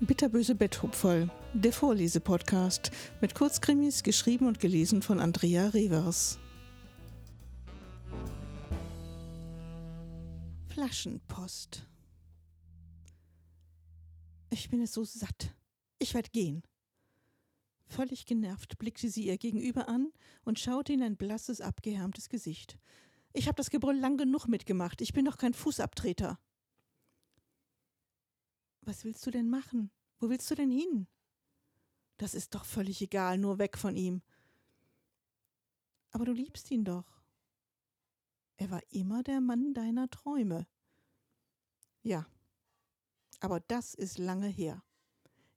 Bitterböse Betthupferl, der Vorlesepodcast mit Kurzkrimis, geschrieben und gelesen von Andrea Revers. Flaschenpost. Ich bin es so satt. Ich werde gehen. Völlig genervt blickte sie ihr gegenüber an und schaute in ein blasses, abgehärmtes Gesicht. Ich habe das Gebrüll lang genug mitgemacht. Ich bin doch kein Fußabtreter. Was willst du denn machen? Wo willst du denn hin? Das ist doch völlig egal, nur weg von ihm. Aber du liebst ihn doch. Er war immer der Mann deiner Träume. Ja, aber das ist lange her.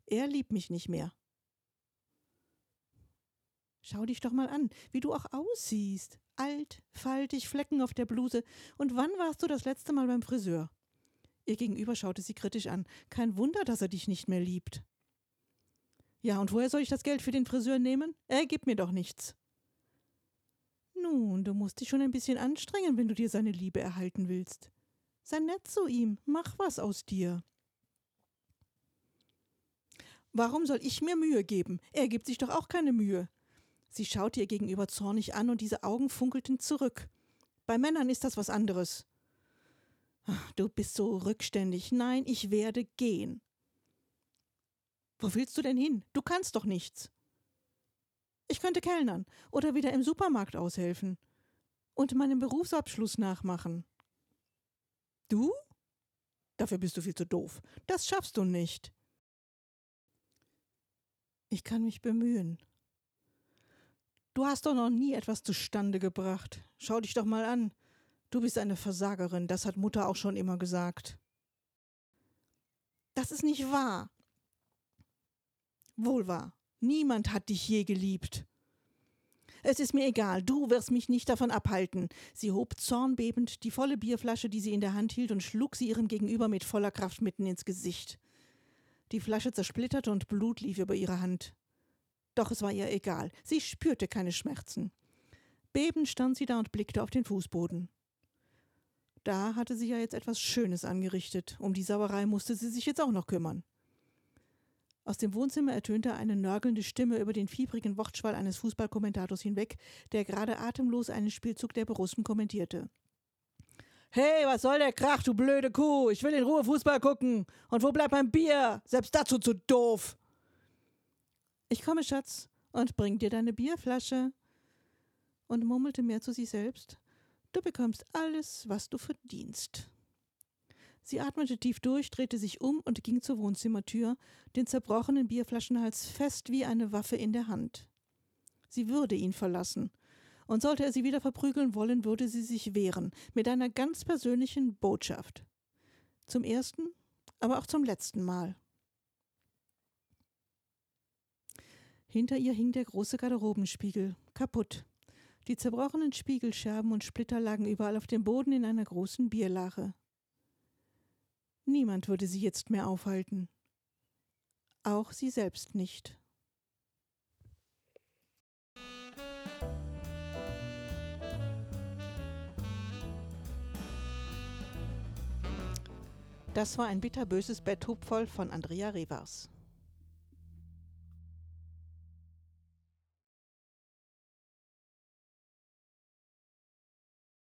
Er liebt mich nicht mehr. Schau dich doch mal an, wie du auch aussiehst. Alt, faltig, Flecken auf der Bluse. Und wann warst du das letzte Mal beim Friseur? Ihr Gegenüber schaute sie kritisch an. Kein Wunder, dass er dich nicht mehr liebt. Ja, und woher soll ich das Geld für den Friseur nehmen? Er gibt mir doch nichts. Nun, du musst dich schon ein bisschen anstrengen, wenn du dir seine Liebe erhalten willst. Sei nett zu ihm, mach was aus dir. Warum soll ich mir Mühe geben? Er gibt sich doch auch keine Mühe. Sie schaute ihr gegenüber zornig an und diese Augen funkelten zurück. Bei Männern ist das was anderes. Du bist so rückständig. Nein, ich werde gehen. Wo willst du denn hin? Du kannst doch nichts. Ich könnte kellnern oder wieder im Supermarkt aushelfen und meinen Berufsabschluss nachmachen. Du? Dafür bist du viel zu doof. Das schaffst du nicht. Ich kann mich bemühen. Du hast doch noch nie etwas zustande gebracht. Schau dich doch mal an. Du bist eine Versagerin, das hat Mutter auch schon immer gesagt. Das ist nicht wahr. Wohl wahr. Niemand hat dich je geliebt. Es ist mir egal, du wirst mich nicht davon abhalten. Sie hob zornbebend die volle Bierflasche, die sie in der Hand hielt, und schlug sie ihrem Gegenüber mit voller Kraft mitten ins Gesicht. Die Flasche zersplitterte und Blut lief über ihre Hand. Doch es war ihr egal, sie spürte keine Schmerzen. Bebend stand sie da und blickte auf den Fußboden. Da hatte sie ja jetzt etwas Schönes angerichtet. Um die Sauerei musste sie sich jetzt auch noch kümmern. Aus dem Wohnzimmer ertönte eine nörgelnde Stimme über den fiebrigen Wortschwall eines Fußballkommentators hinweg, der gerade atemlos einen Spielzug der Borussen kommentierte. Hey, was soll der Krach, du blöde Kuh? Ich will in Ruhe Fußball gucken. Und wo bleibt mein Bier? Selbst dazu zu doof. Ich komme, Schatz, und bring dir deine Bierflasche. Und murmelte mehr zu sich selbst. Du bekommst alles, was du verdienst. Sie atmete tief durch, drehte sich um und ging zur Wohnzimmertür, den zerbrochenen Bierflaschenhals fest wie eine Waffe in der Hand. Sie würde ihn verlassen, und sollte er sie wieder verprügeln wollen, würde sie sich wehren, mit einer ganz persönlichen Botschaft. Zum ersten, aber auch zum letzten Mal. Hinter ihr hing der große Garderobenspiegel, kaputt. Die zerbrochenen Spiegelscherben und Splitter lagen überall auf dem Boden in einer großen Bierlache. Niemand würde sie jetzt mehr aufhalten. Auch sie selbst nicht. Das war ein bitterböses Betthub voll von Andrea Revers.